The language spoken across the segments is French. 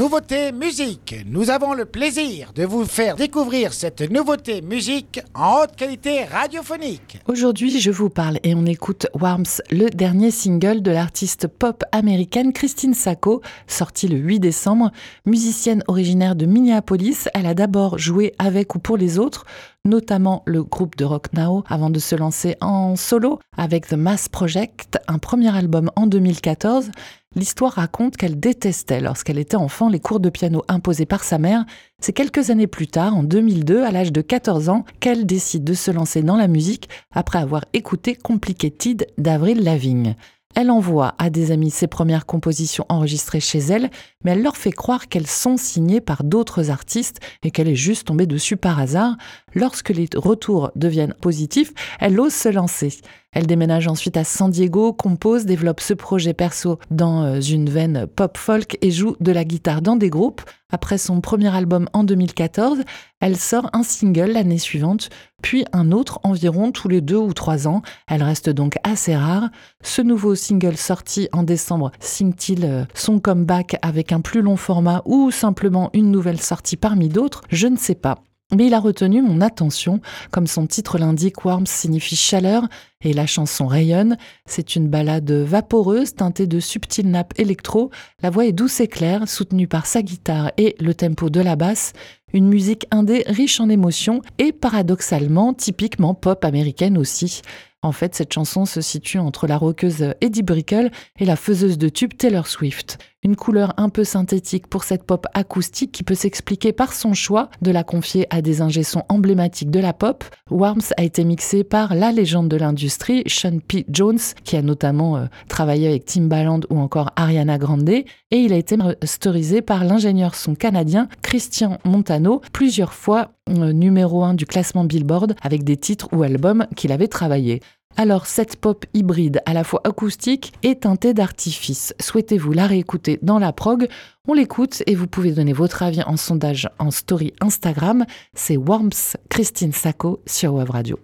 Nouveauté musique. Nous avons le plaisir de vous faire découvrir cette nouveauté musique en haute qualité radiophonique. Aujourd'hui, je vous parle et on écoute Warms, le dernier single de l'artiste pop américaine Christine Sacco, sorti le 8 décembre. Musicienne originaire de Minneapolis, elle a d'abord joué avec ou pour les autres, notamment le groupe de rock Now, avant de se lancer en solo avec The Mass Project, un premier album en 2014. L'histoire raconte qu'elle détestait lorsqu'elle était enfant les cours de piano imposés par sa mère. C'est quelques années plus tard, en 2002, à l'âge de 14 ans, qu'elle décide de se lancer dans la musique après avoir écouté Complicated d'Avril Lavigne. Elle envoie à des amis ses premières compositions enregistrées chez elle, mais elle leur fait croire qu'elles sont signées par d'autres artistes et qu'elle est juste tombée dessus par hasard. Lorsque les retours deviennent positifs, elle ose se lancer. Elle déménage ensuite à San Diego, compose, développe ce projet perso dans euh, une veine pop-folk et joue de la guitare dans des groupes. Après son premier album en 2014, elle sort un single l'année suivante, puis un autre environ tous les deux ou trois ans. Elle reste donc assez rare. Ce nouveau single sorti en décembre signe-t-il euh, son comeback avec un plus long format ou simplement une nouvelle sortie parmi d'autres? Je ne sais pas. Mais il a retenu mon attention, comme son titre l'indique, Warm signifie chaleur et la chanson rayonne. C'est une ballade vaporeuse teintée de subtiles nappes électro. La voix est douce et claire, soutenue par sa guitare et le tempo de la basse. Une musique indé riche en émotions et paradoxalement typiquement pop américaine aussi. En fait, cette chanson se situe entre la rockeuse Eddie Brickle et la faiseuse de tube Taylor Swift. Une couleur un peu synthétique pour cette pop acoustique qui peut s'expliquer par son choix de la confier à des ingé-sons emblématiques de la pop. Warms a été mixé par la légende de l'industrie, Sean P. Jones, qui a notamment euh, travaillé avec Timbaland ou encore Ariana Grande, et il a été masterisé par l'ingénieur son canadien Christian Montano, plusieurs fois euh, numéro 1 du classement Billboard avec des titres ou albums qu'il avait travaillé. Alors cette pop hybride à la fois acoustique et teintée d'artifice, souhaitez-vous la réécouter dans la prog? On l'écoute et vous pouvez donner votre avis en sondage en story Instagram. C'est Worms Christine Sacco sur Web Radio.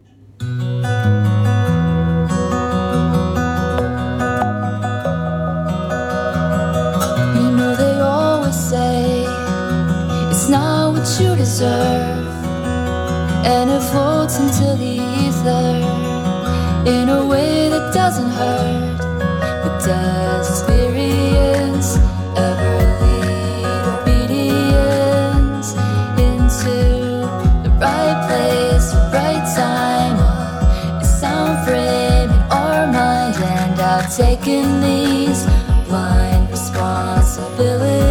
In a way that doesn't hurt but does experience ever lead obedience into the right place the right time? A sound frame in our mind and I've taken these blind responsibilities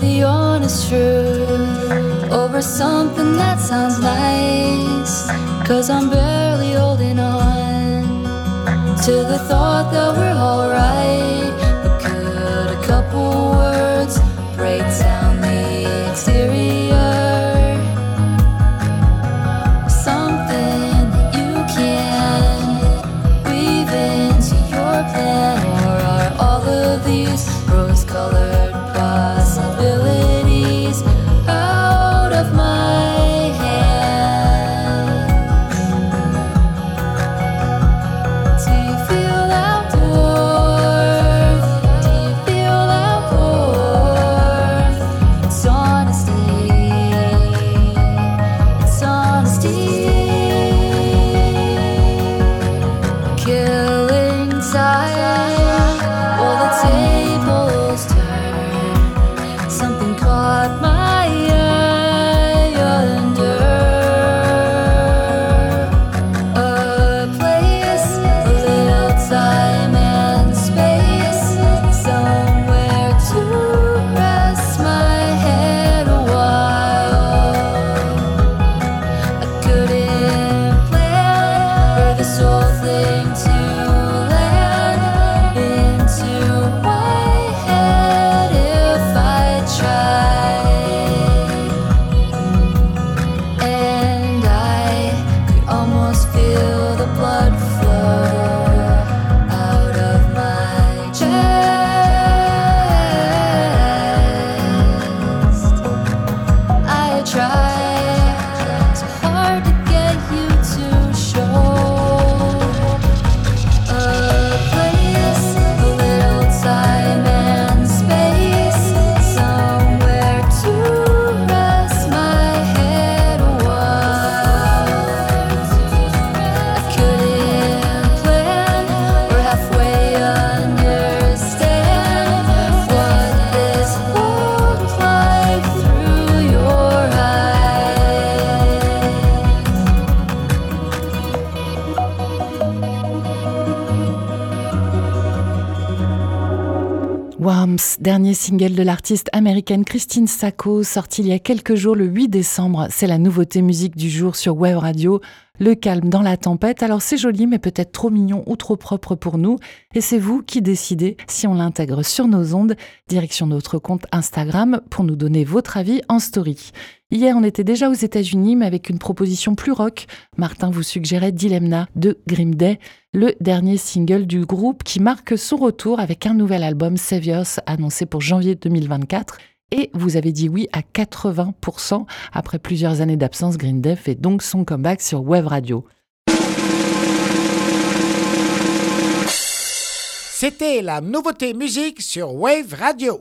The honest truth over something that sounds nice. Cause I'm barely holding on to the thought that we're alright. Dernier single de l'artiste américaine Christine Sacco, sorti il y a quelques jours le 8 décembre. C'est la nouveauté musique du jour sur Web Radio. Le calme dans la tempête. Alors c'est joli, mais peut-être trop mignon ou trop propre pour nous. Et c'est vous qui décidez si on l'intègre sur nos ondes. Direction notre compte Instagram pour nous donner votre avis en story. Hier, on était déjà aux États-Unis, mais avec une proposition plus rock. Martin vous suggérait Dilemna de Grim Day, le dernier single du groupe qui marque son retour avec un nouvel album Saviors annoncé pour janvier 2024. Et vous avez dit oui à 80%. Après plusieurs années d'absence, Green Day fait donc son comeback sur Web Radio. C'était la nouveauté musique sur Wave Radio.